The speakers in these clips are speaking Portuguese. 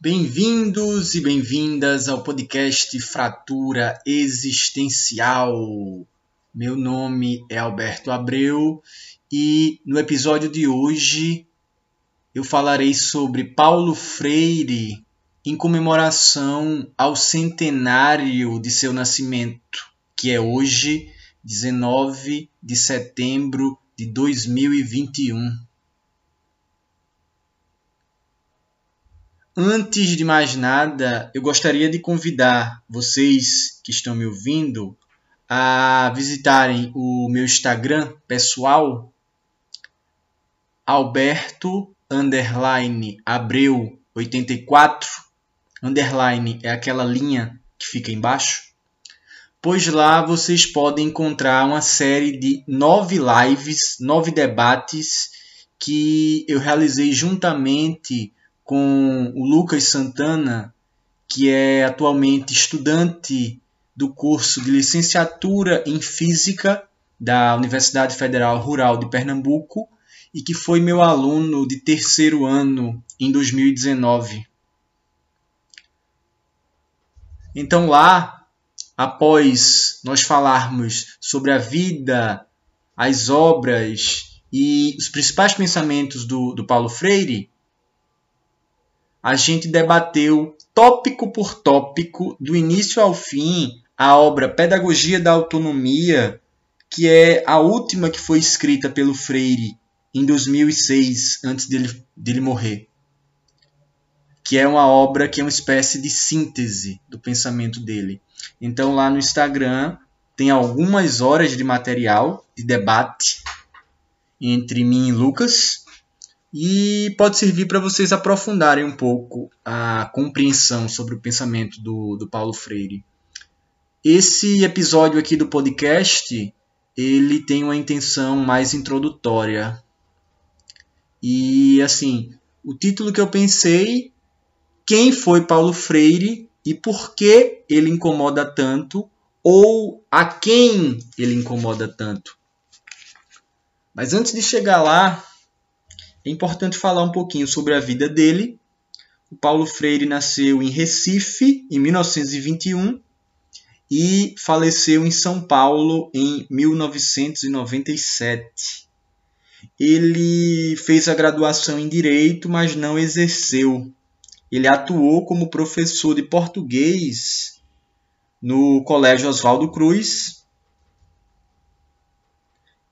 Bem-vindos e bem-vindas ao podcast Fratura Existencial. Meu nome é Alberto Abreu e no episódio de hoje eu falarei sobre Paulo Freire em comemoração ao centenário de seu nascimento, que é hoje, 19 de setembro de 2021. Antes de mais nada, eu gostaria de convidar vocês que estão me ouvindo a visitarem o meu Instagram pessoal, Alberto underline Abreu 84 underline é aquela linha que fica embaixo, pois lá vocês podem encontrar uma série de nove lives, nove debates que eu realizei juntamente com o Lucas Santana, que é atualmente estudante do curso de licenciatura em Física da Universidade Federal Rural de Pernambuco e que foi meu aluno de terceiro ano em 2019. Então lá, após nós falarmos sobre a vida, as obras e os principais pensamentos do, do Paulo Freire, a gente debateu tópico por tópico, do início ao fim, a obra Pedagogia da Autonomia, que é a última que foi escrita pelo Freire em 2006, antes dele, dele morrer que é uma obra que é uma espécie de síntese do pensamento dele. Então lá no Instagram tem algumas horas de material de debate entre mim e Lucas e pode servir para vocês aprofundarem um pouco a compreensão sobre o pensamento do, do Paulo Freire. Esse episódio aqui do podcast ele tem uma intenção mais introdutória e assim o título que eu pensei quem foi Paulo Freire e por que ele incomoda tanto ou a quem ele incomoda tanto. Mas antes de chegar lá, é importante falar um pouquinho sobre a vida dele. O Paulo Freire nasceu em Recife em 1921 e faleceu em São Paulo em 1997. Ele fez a graduação em Direito, mas não exerceu. Ele atuou como professor de português no Colégio Oswaldo Cruz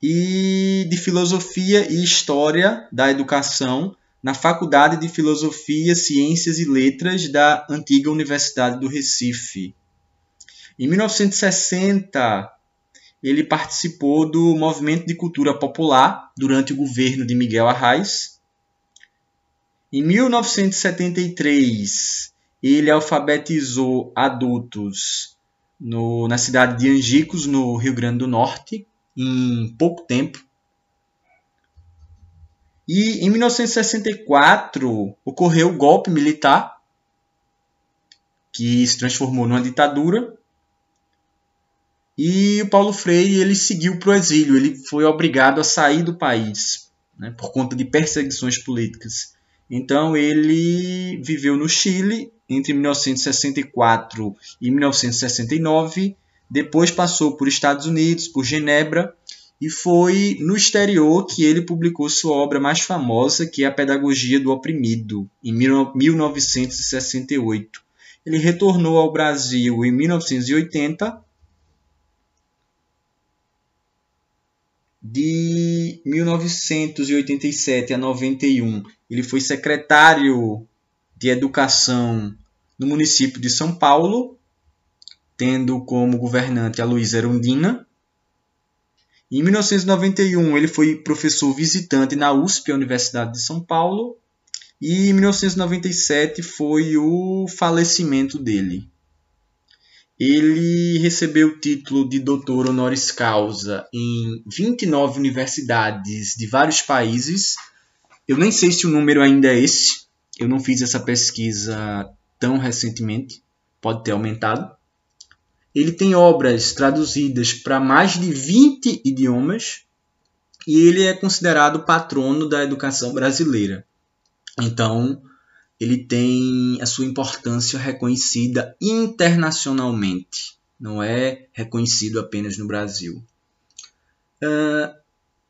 e de Filosofia e História da Educação na Faculdade de Filosofia, Ciências e Letras da antiga Universidade do Recife. Em 1960, ele participou do movimento de cultura popular durante o governo de Miguel Arraes em 1973, ele alfabetizou adultos no, na cidade de Angicos, no Rio Grande do Norte, em pouco tempo. E em 1964 ocorreu o golpe militar, que se transformou numa ditadura. E o Paulo Freire ele seguiu para o exílio, ele foi obrigado a sair do país né, por conta de perseguições políticas. Então ele viveu no Chile entre 1964 e 1969, depois passou por Estados Unidos, por Genebra, e foi no exterior que ele publicou sua obra mais famosa, que é A Pedagogia do Oprimido, em 1968. Ele retornou ao Brasil em 1980 de 1987 a 91, ele foi secretário de Educação no município de São Paulo, tendo como governante a Luísa Erundina. Em 1991, ele foi professor visitante na USP, a Universidade de São Paulo, e em 1997 foi o falecimento dele. Ele recebeu o título de doutor honoris causa em 29 universidades de vários países. Eu nem sei se o número ainda é esse. Eu não fiz essa pesquisa tão recentemente. Pode ter aumentado. ele tem obras traduzidas para mais de 20 idiomas e ele é considerado patrono da educação brasileira. Então, ele tem a sua importância reconhecida internacionalmente, não é reconhecido apenas no Brasil. Uh,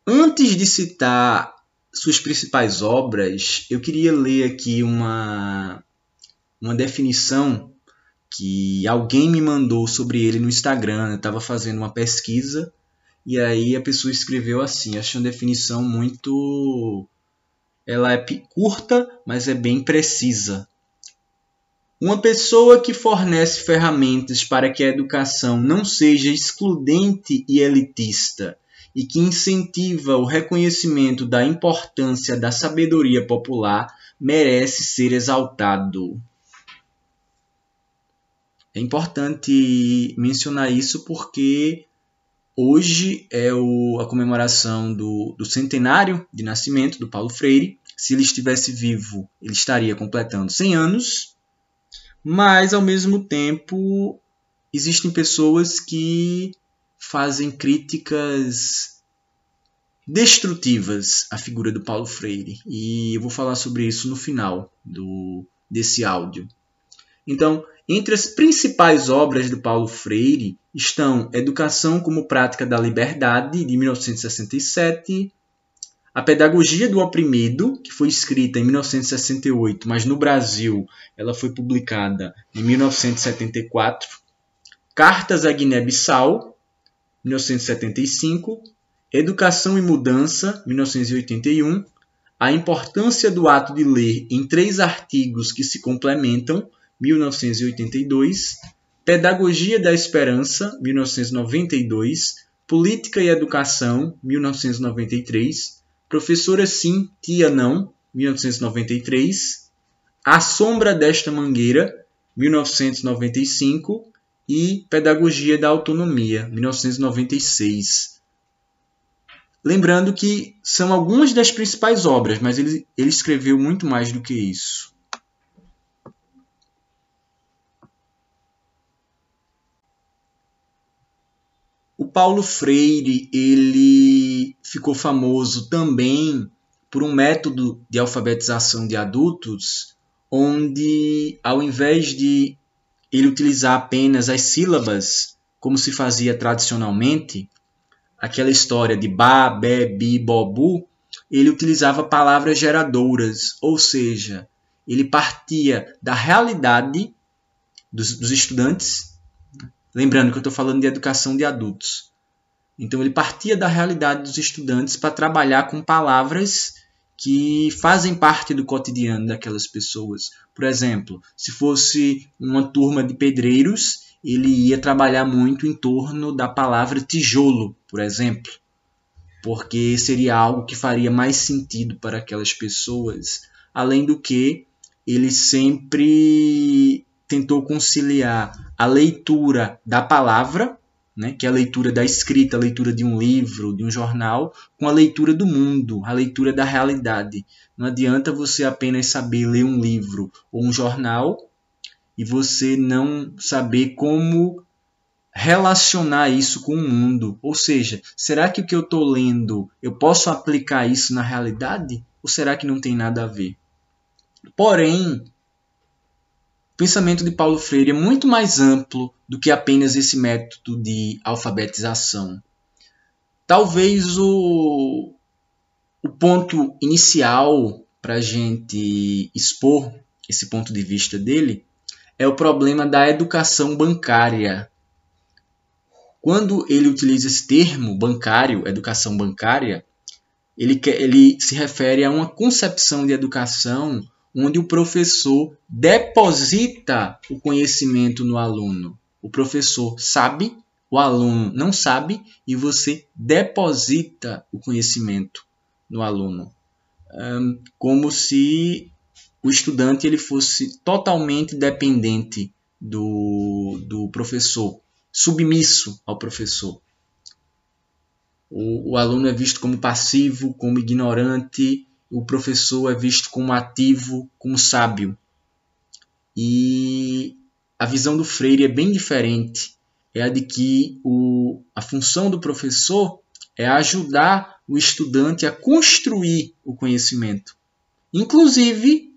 antes de citar suas principais obras, eu queria ler aqui uma, uma definição que alguém me mandou sobre ele no Instagram. Eu estava fazendo uma pesquisa e aí a pessoa escreveu assim. Achei uma definição muito. Ela é curta, mas é bem precisa. Uma pessoa que fornece ferramentas para que a educação não seja excludente e elitista e que incentiva o reconhecimento da importância da sabedoria popular merece ser exaltado. É importante mencionar isso porque hoje é o, a comemoração do, do centenário de nascimento do Paulo Freire. Se ele estivesse vivo, ele estaria completando 100 anos, mas ao mesmo tempo existem pessoas que fazem críticas destrutivas à figura do Paulo Freire. E eu vou falar sobre isso no final do, desse áudio. Então, entre as principais obras do Paulo Freire estão Educação como Prática da Liberdade, de 1967, A Pedagogia do Oprimido, que foi escrita em 1968, mas no Brasil ela foi publicada em 1974, Cartas a Guiné-Bissau, 1975, Educação e Mudança, 1981, A Importância do Ato de Ler em três artigos que se complementam, 1982, Pedagogia da Esperança, 1992, Política e Educação, 1993, Professora Sim, Tia Não, 1993, A Sombra desta Mangueira, 1995 e Pedagogia da Autonomia, 1996. Lembrando que são algumas das principais obras, mas ele, ele escreveu muito mais do que isso. Paulo Freire ele ficou famoso também por um método de alfabetização de adultos, onde ao invés de ele utilizar apenas as sílabas, como se fazia tradicionalmente, aquela história de ba, be, bi, bobu, ele utilizava palavras geradoras, ou seja, ele partia da realidade dos, dos estudantes, lembrando que eu estou falando de educação de adultos. Então ele partia da realidade dos estudantes para trabalhar com palavras que fazem parte do cotidiano daquelas pessoas. Por exemplo, se fosse uma turma de pedreiros, ele ia trabalhar muito em torno da palavra tijolo, por exemplo, porque seria algo que faria mais sentido para aquelas pessoas. Além do que, ele sempre tentou conciliar a leitura da palavra né, que é a leitura da escrita, a leitura de um livro, de um jornal, com a leitura do mundo, a leitura da realidade. Não adianta você apenas saber ler um livro ou um jornal e você não saber como relacionar isso com o mundo. Ou seja, será que o que eu estou lendo eu posso aplicar isso na realidade? Ou será que não tem nada a ver? Porém, o pensamento de Paulo Freire é muito mais amplo do que apenas esse método de alfabetização. Talvez o, o ponto inicial para a gente expor esse ponto de vista dele é o problema da educação bancária. Quando ele utiliza esse termo bancário, educação bancária, ele, ele se refere a uma concepção de educação onde o professor deposita o conhecimento no aluno. O professor sabe, o aluno não sabe e você deposita o conhecimento no aluno. Um, como se o estudante ele fosse totalmente dependente do, do professor, submisso ao professor. O, o aluno é visto como passivo, como ignorante, o professor é visto como ativo, como sábio. E a visão do Freire é bem diferente. é a de que o, a função do professor é ajudar o estudante a construir o conhecimento. Inclusive,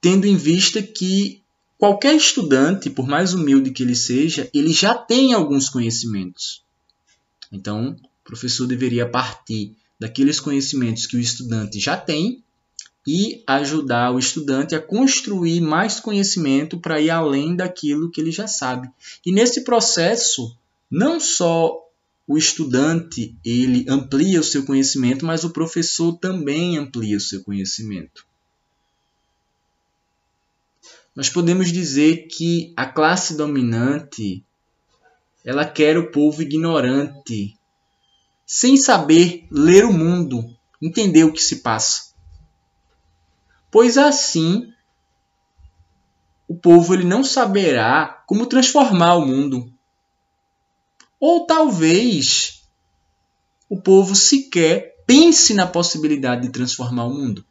tendo em vista que qualquer estudante, por mais humilde que ele seja, ele já tem alguns conhecimentos. Então, o professor deveria partir daqueles conhecimentos que o estudante já tem e ajudar o estudante a construir mais conhecimento para ir além daquilo que ele já sabe. E nesse processo, não só o estudante ele amplia o seu conhecimento, mas o professor também amplia o seu conhecimento. Nós podemos dizer que a classe dominante ela quer o povo ignorante, sem saber ler o mundo, entender o que se passa. Pois assim, o povo ele não saberá como transformar o mundo. Ou talvez o povo sequer pense na possibilidade de transformar o mundo.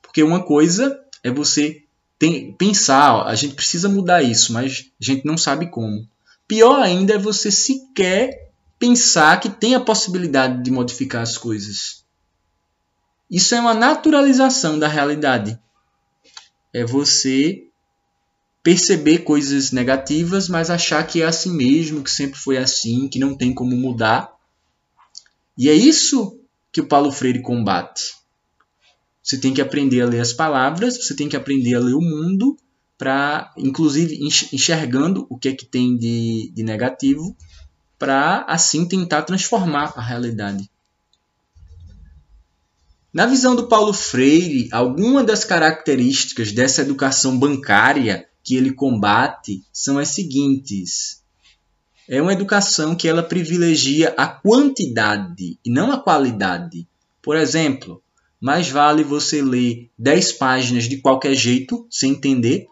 Porque uma coisa é você tem, pensar, a gente precisa mudar isso, mas a gente não sabe como. Pior ainda é você sequer pensar que tem a possibilidade de modificar as coisas. Isso é uma naturalização da realidade. É você perceber coisas negativas, mas achar que é assim mesmo, que sempre foi assim, que não tem como mudar. E é isso que o Paulo Freire combate. Você tem que aprender a ler as palavras, você tem que aprender a ler o mundo, para, inclusive, enxergando o que é que tem de, de negativo, para assim tentar transformar a realidade. Na visão do Paulo Freire, algumas das características dessa educação bancária que ele combate são as seguintes. É uma educação que ela privilegia a quantidade e não a qualidade. Por exemplo, mais vale você ler 10 páginas de qualquer jeito, sem entender,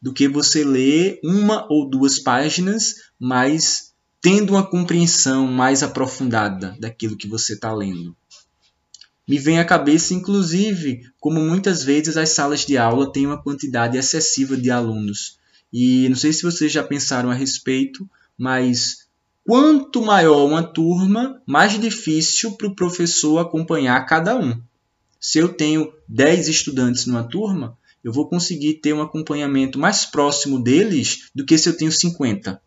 do que você ler uma ou duas páginas, mas tendo uma compreensão mais aprofundada daquilo que você está lendo. Me vem à cabeça, inclusive, como muitas vezes as salas de aula têm uma quantidade excessiva de alunos. E não sei se vocês já pensaram a respeito, mas quanto maior uma turma, mais difícil para o professor acompanhar cada um. Se eu tenho 10 estudantes numa turma, eu vou conseguir ter um acompanhamento mais próximo deles do que se eu tenho 50.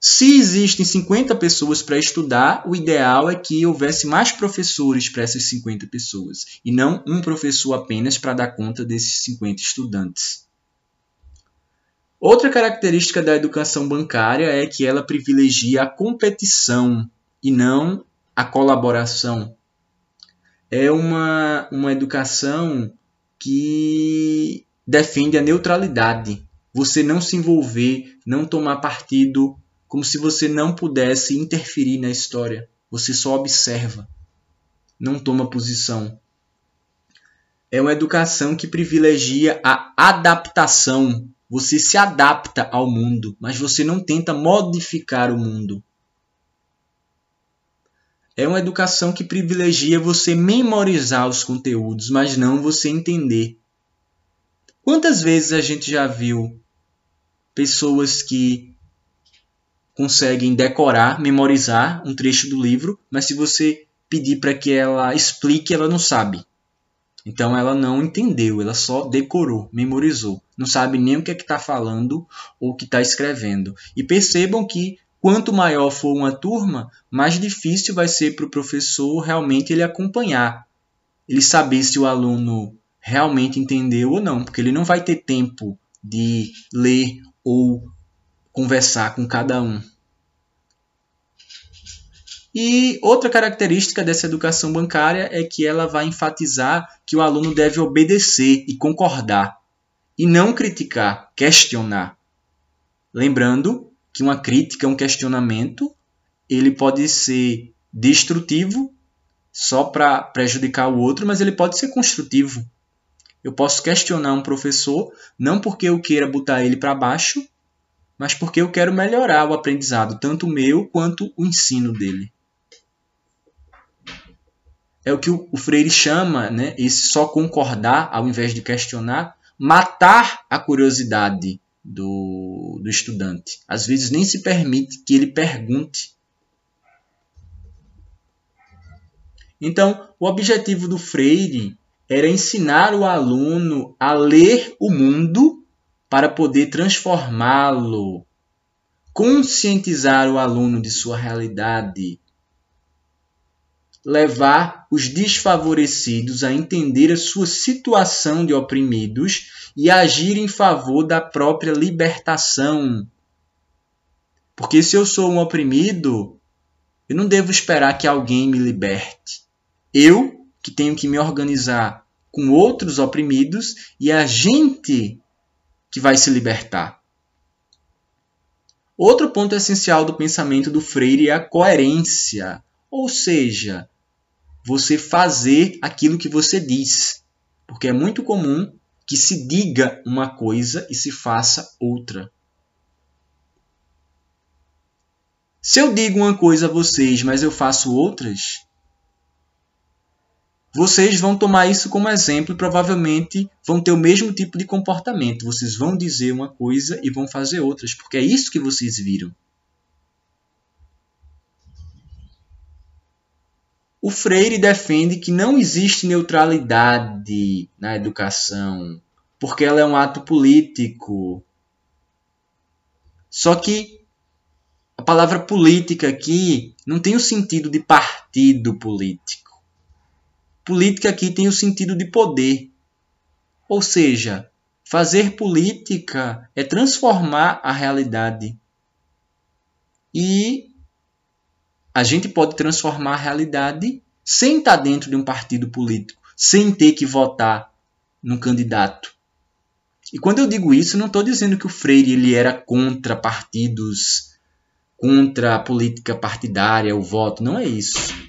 Se existem 50 pessoas para estudar, o ideal é que houvesse mais professores para essas 50 pessoas e não um professor apenas para dar conta desses 50 estudantes. Outra característica da educação bancária é que ela privilegia a competição e não a colaboração. É uma, uma educação que defende a neutralidade. Você não se envolver, não tomar partido como se você não pudesse interferir na história. Você só observa, não toma posição. É uma educação que privilegia a adaptação. Você se adapta ao mundo, mas você não tenta modificar o mundo. É uma educação que privilegia você memorizar os conteúdos, mas não você entender. Quantas vezes a gente já viu pessoas que conseguem decorar, memorizar um trecho do livro, mas se você pedir para que ela explique, ela não sabe. Então ela não entendeu, ela só decorou, memorizou. Não sabe nem o que é está falando ou o que está escrevendo. E percebam que quanto maior for uma turma, mais difícil vai ser para o professor realmente ele acompanhar. Ele saber se o aluno realmente entendeu ou não, porque ele não vai ter tempo de ler ou conversar com cada um. E outra característica dessa educação bancária é que ela vai enfatizar que o aluno deve obedecer e concordar, e não criticar, questionar. Lembrando que uma crítica, um questionamento, ele pode ser destrutivo só para prejudicar o outro, mas ele pode ser construtivo. Eu posso questionar um professor não porque eu queira botar ele para baixo, mas porque eu quero melhorar o aprendizado, tanto o meu quanto o ensino dele. É o que o Freire chama, né, esse só concordar ao invés de questionar, matar a curiosidade do, do estudante. Às vezes nem se permite que ele pergunte. Então, o objetivo do Freire era ensinar o aluno a ler o mundo para poder transformá-lo, conscientizar o aluno de sua realidade, levar os desfavorecidos a entender a sua situação de oprimidos e agir em favor da própria libertação. Porque se eu sou um oprimido, eu não devo esperar que alguém me liberte. Eu que tenho que me organizar com outros oprimidos e a gente que vai se libertar. Outro ponto essencial do pensamento do Freire é a coerência, ou seja, você fazer aquilo que você diz. Porque é muito comum que se diga uma coisa e se faça outra. Se eu digo uma coisa a vocês, mas eu faço outras, vocês vão tomar isso como exemplo e provavelmente vão ter o mesmo tipo de comportamento. Vocês vão dizer uma coisa e vão fazer outras, porque é isso que vocês viram. O Freire defende que não existe neutralidade na educação, porque ela é um ato político. Só que a palavra política aqui não tem o sentido de partido político. Política aqui tem o sentido de poder. Ou seja, fazer política é transformar a realidade. E a gente pode transformar a realidade sem estar dentro de um partido político, sem ter que votar num candidato. E quando eu digo isso, não estou dizendo que o Freire ele era contra partidos, contra a política partidária, o voto. Não é isso.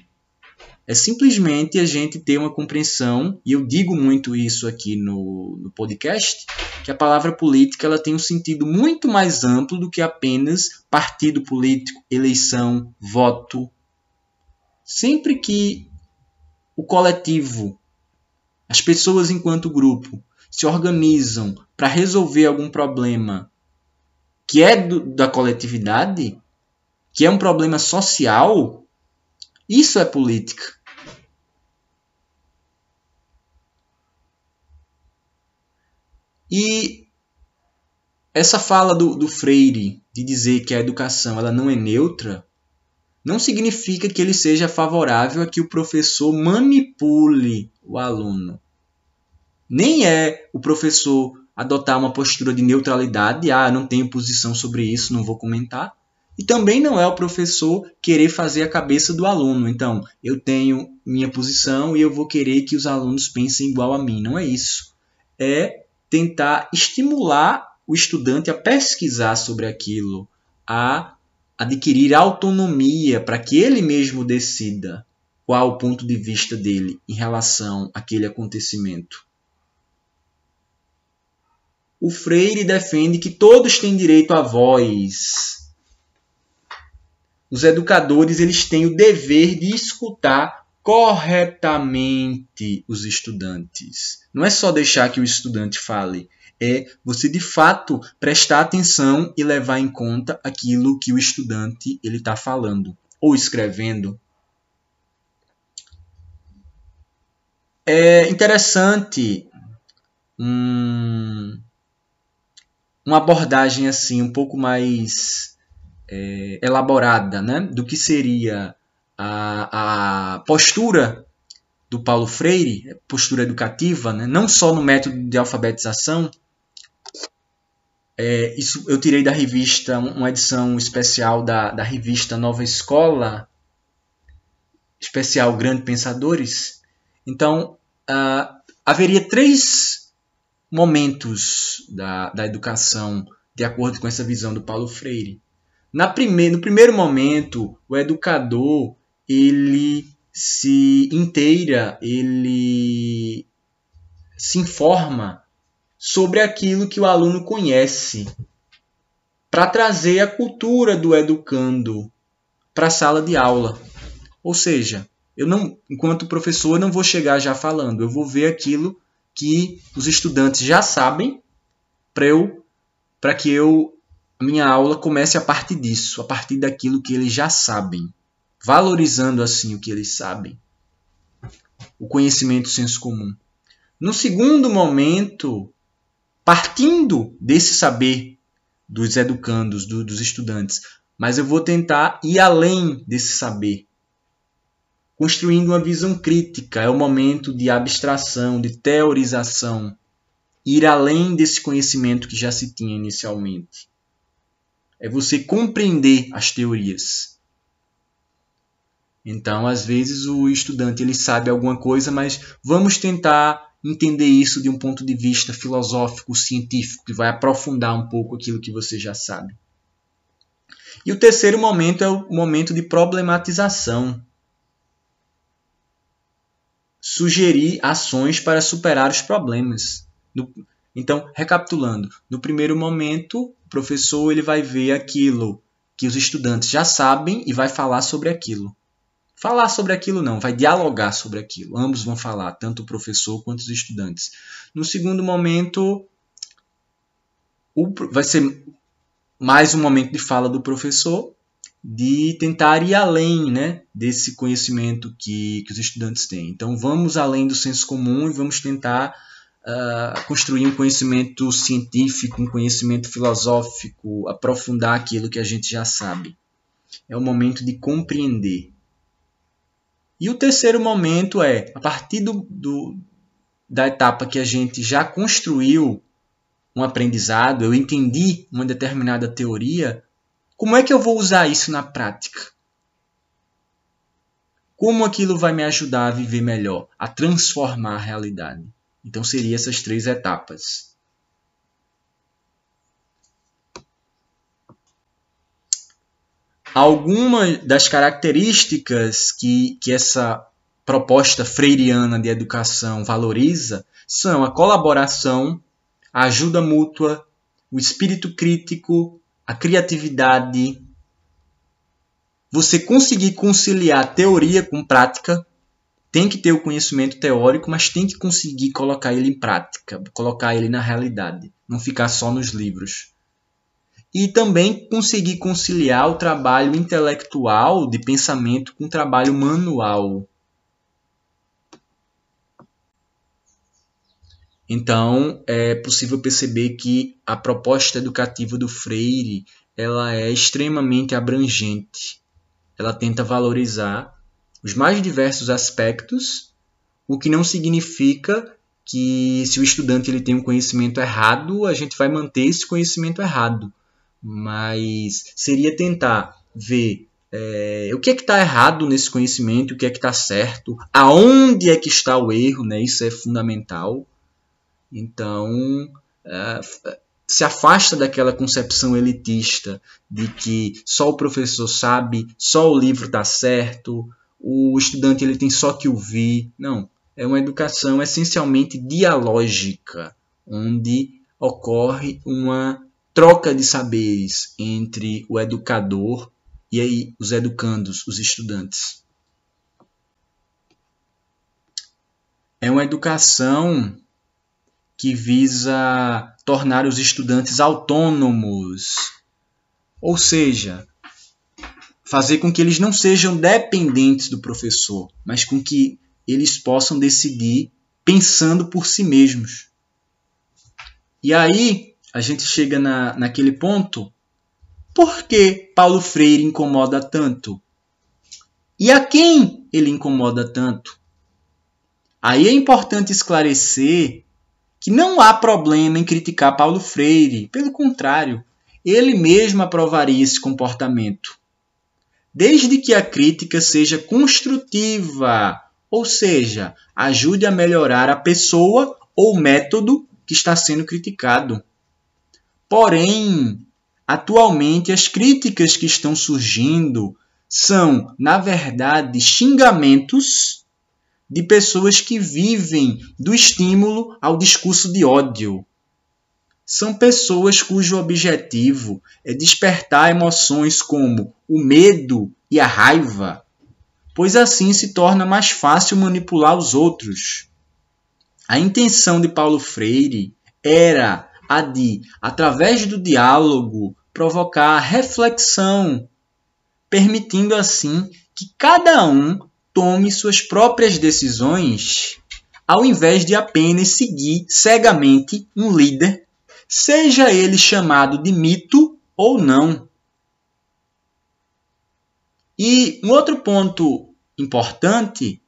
É simplesmente a gente ter uma compreensão, e eu digo muito isso aqui no, no podcast, que a palavra política ela tem um sentido muito mais amplo do que apenas partido político, eleição, voto. Sempre que o coletivo, as pessoas enquanto grupo, se organizam para resolver algum problema que é do, da coletividade, que é um problema social, isso é política. E essa fala do, do Freire de dizer que a educação ela não é neutra não significa que ele seja favorável a que o professor manipule o aluno. Nem é o professor adotar uma postura de neutralidade, ah, não tenho posição sobre isso, não vou comentar. E também não é o professor querer fazer a cabeça do aluno. Então, eu tenho minha posição e eu vou querer que os alunos pensem igual a mim. Não é isso. É tentar estimular o estudante a pesquisar sobre aquilo, a adquirir autonomia para que ele mesmo decida qual o ponto de vista dele em relação àquele acontecimento. O Freire defende que todos têm direito à voz. Os educadores eles têm o dever de escutar corretamente os estudantes. Não é só deixar que o estudante fale, é você de fato prestar atenção e levar em conta aquilo que o estudante ele está falando ou escrevendo. É interessante uma abordagem assim um pouco mais é, elaborada, né, do que seria a, a postura do Paulo Freire, postura educativa, né? não só no método de alfabetização. É, isso eu tirei da revista, uma edição especial da, da revista Nova Escola, especial Grandes Pensadores. Então, uh, haveria três momentos da, da educação de acordo com essa visão do Paulo Freire. Na prime no primeiro momento, o educador ele se inteira, ele se informa sobre aquilo que o aluno conhece, para trazer a cultura do educando para a sala de aula. Ou seja, eu não, enquanto professor, não vou chegar já falando, eu vou ver aquilo que os estudantes já sabem para eu para que eu minha aula comece a partir disso, a partir daquilo que eles já sabem, valorizando assim o que eles sabem. O conhecimento senso comum. No segundo momento, partindo desse saber dos educandos, do, dos estudantes, mas eu vou tentar ir além desse saber, construindo uma visão crítica. É o momento de abstração, de teorização, ir além desse conhecimento que já se tinha inicialmente. É você compreender as teorias. Então, às vezes o estudante ele sabe alguma coisa, mas vamos tentar entender isso de um ponto de vista filosófico, científico, que vai aprofundar um pouco aquilo que você já sabe. E o terceiro momento é o momento de problematização sugerir ações para superar os problemas. Então, recapitulando, no primeiro momento, o professor ele vai ver aquilo que os estudantes já sabem e vai falar sobre aquilo. Falar sobre aquilo não, vai dialogar sobre aquilo. Ambos vão falar, tanto o professor quanto os estudantes. No segundo momento, vai ser mais um momento de fala do professor de tentar ir além né, desse conhecimento que, que os estudantes têm. Então, vamos além do senso comum e vamos tentar uh, construir um conhecimento científico, um conhecimento filosófico, aprofundar aquilo que a gente já sabe. É o momento de compreender. E o terceiro momento é, a partir do, do da etapa que a gente já construiu um aprendizado, eu entendi uma determinada teoria, como é que eu vou usar isso na prática? Como aquilo vai me ajudar a viver melhor, a transformar a realidade? Então, seriam essas três etapas. Algumas das características que, que essa proposta freiriana de educação valoriza são a colaboração, a ajuda mútua, o espírito crítico, a criatividade, você conseguir conciliar teoria com prática, tem que ter o conhecimento teórico, mas tem que conseguir colocar ele em prática, colocar ele na realidade, não ficar só nos livros. E também conseguir conciliar o trabalho intelectual de pensamento com o trabalho manual. Então, é possível perceber que a proposta educativa do Freire ela é extremamente abrangente. Ela tenta valorizar os mais diversos aspectos, o que não significa que se o estudante ele tem um conhecimento errado, a gente vai manter esse conhecimento errado. Mas seria tentar ver é, o que é que está errado nesse conhecimento, o que é que está certo, aonde é que está o erro, né? isso é fundamental. Então, é, se afasta daquela concepção elitista de que só o professor sabe, só o livro está certo, o estudante ele tem só que ouvir. Não, é uma educação essencialmente dialógica, onde ocorre uma troca de saberes entre o educador e aí os educandos, os estudantes. É uma educação que visa tornar os estudantes autônomos, ou seja, fazer com que eles não sejam dependentes do professor, mas com que eles possam decidir pensando por si mesmos. E aí a gente chega na, naquele ponto. Por que Paulo Freire incomoda tanto? E a quem ele incomoda tanto? Aí é importante esclarecer que não há problema em criticar Paulo Freire, pelo contrário, ele mesmo aprovaria esse comportamento. Desde que a crítica seja construtiva, ou seja, ajude a melhorar a pessoa ou método que está sendo criticado. Porém, atualmente as críticas que estão surgindo são, na verdade, xingamentos de pessoas que vivem do estímulo ao discurso de ódio. São pessoas cujo objetivo é despertar emoções como o medo e a raiva, pois assim se torna mais fácil manipular os outros. A intenção de Paulo Freire era a de, através do diálogo, provocar reflexão, permitindo assim que cada um tome suas próprias decisões, ao invés de apenas seguir cegamente um líder, seja ele chamado de mito ou não. E um outro ponto importante,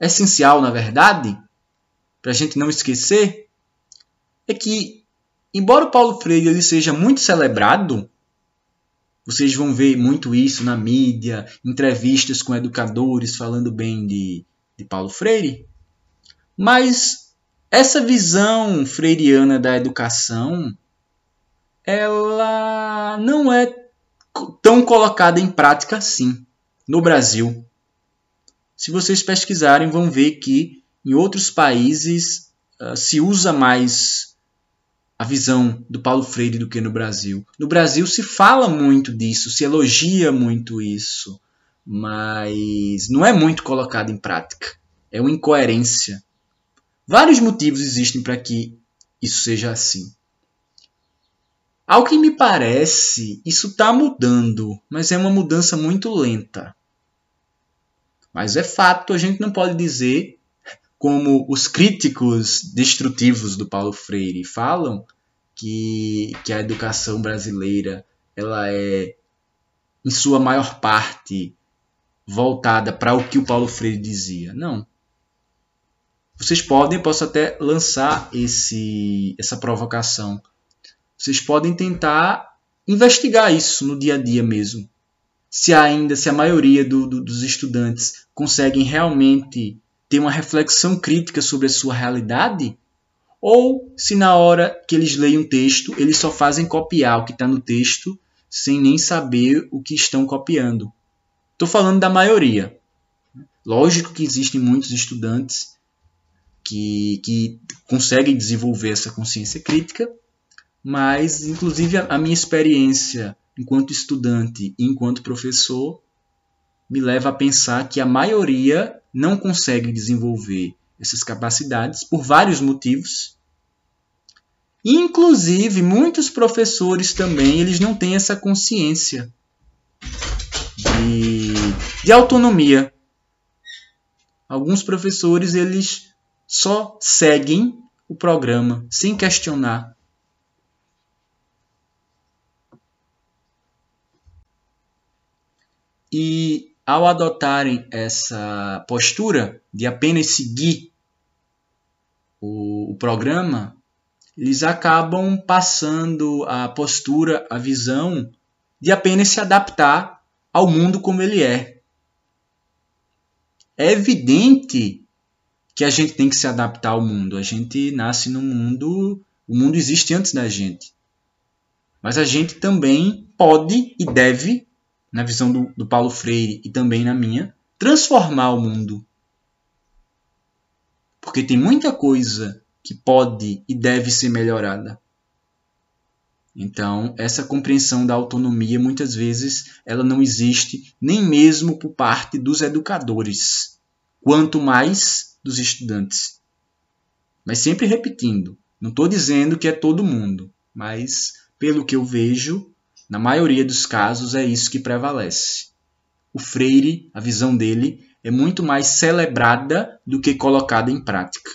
essencial na verdade, para a gente não esquecer, é que, embora o Paulo Freire ele seja muito celebrado, vocês vão ver muito isso na mídia, entrevistas com educadores falando bem de, de Paulo Freire. Mas essa visão freiriana da educação, ela não é tão colocada em prática assim no Brasil. Se vocês pesquisarem, vão ver que em outros países uh, se usa mais a visão do Paulo Freire do que no Brasil. No Brasil se fala muito disso, se elogia muito isso, mas não é muito colocado em prática. É uma incoerência. Vários motivos existem para que isso seja assim. Ao que me parece, isso está mudando, mas é uma mudança muito lenta. Mas é fato, a gente não pode dizer como os críticos destrutivos do Paulo Freire falam que, que a educação brasileira ela é em sua maior parte voltada para o que o Paulo Freire dizia. Não. Vocês podem, posso até lançar esse, essa provocação. Vocês podem tentar investigar isso no dia a dia mesmo. Se ainda, se a maioria do, do, dos estudantes conseguem realmente ter uma reflexão crítica sobre a sua realidade, ou se na hora que eles leem um texto, eles só fazem copiar o que está no texto sem nem saber o que estão copiando. Estou falando da maioria. Lógico que existem muitos estudantes que, que conseguem desenvolver essa consciência crítica, mas, inclusive, a, a minha experiência enquanto estudante e enquanto professor me leva a pensar que a maioria não consegue desenvolver essas capacidades por vários motivos. Inclusive, muitos professores também eles não têm essa consciência de, de autonomia. Alguns professores eles só seguem o programa sem questionar. E ao adotarem essa postura de apenas seguir o, o programa, eles acabam passando a postura, a visão de apenas se adaptar ao mundo como ele é. É evidente que a gente tem que se adaptar ao mundo. A gente nasce no mundo, o mundo existe antes da gente. Mas a gente também pode e deve na visão do, do Paulo Freire e também na minha, transformar o mundo. Porque tem muita coisa que pode e deve ser melhorada. Então, essa compreensão da autonomia muitas vezes ela não existe nem mesmo por parte dos educadores, quanto mais dos estudantes. Mas sempre repetindo, não estou dizendo que é todo mundo, mas pelo que eu vejo, na maioria dos casos, é isso que prevalece. O Freire, a visão dele, é muito mais celebrada do que colocada em prática.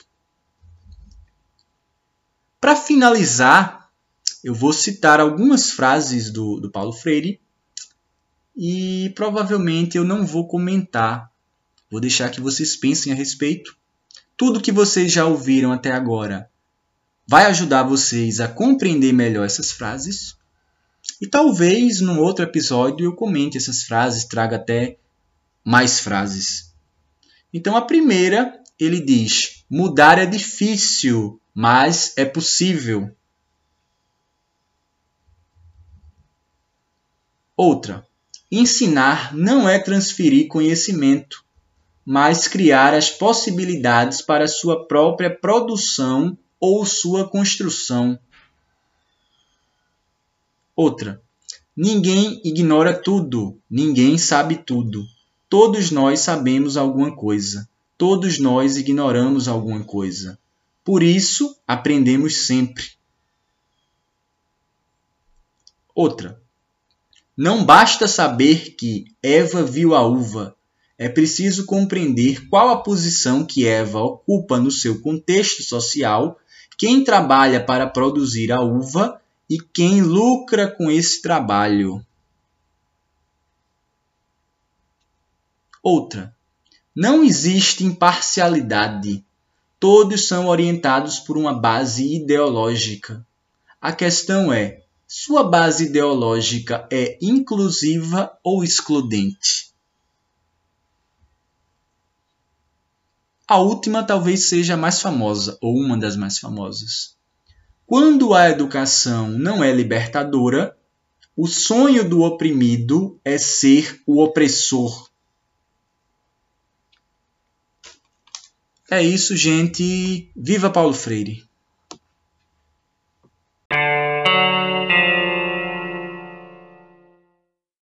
Para finalizar, eu vou citar algumas frases do, do Paulo Freire e provavelmente eu não vou comentar. Vou deixar que vocês pensem a respeito. Tudo que vocês já ouviram até agora vai ajudar vocês a compreender melhor essas frases. E talvez num outro episódio eu comente essas frases, traga até mais frases. Então a primeira, ele diz: mudar é difícil, mas é possível. Outra, ensinar não é transferir conhecimento, mas criar as possibilidades para sua própria produção ou sua construção. Outra. Ninguém ignora tudo, ninguém sabe tudo. Todos nós sabemos alguma coisa. Todos nós ignoramos alguma coisa. Por isso, aprendemos sempre. Outra. Não basta saber que Eva viu a uva, é preciso compreender qual a posição que Eva ocupa no seu contexto social, quem trabalha para produzir a uva e quem lucra com esse trabalho. Outra. Não existe imparcialidade. Todos são orientados por uma base ideológica. A questão é: sua base ideológica é inclusiva ou excludente? A última talvez seja a mais famosa, ou uma das mais famosas. Quando a educação não é libertadora, o sonho do oprimido é ser o opressor. É isso, gente. Viva Paulo Freire!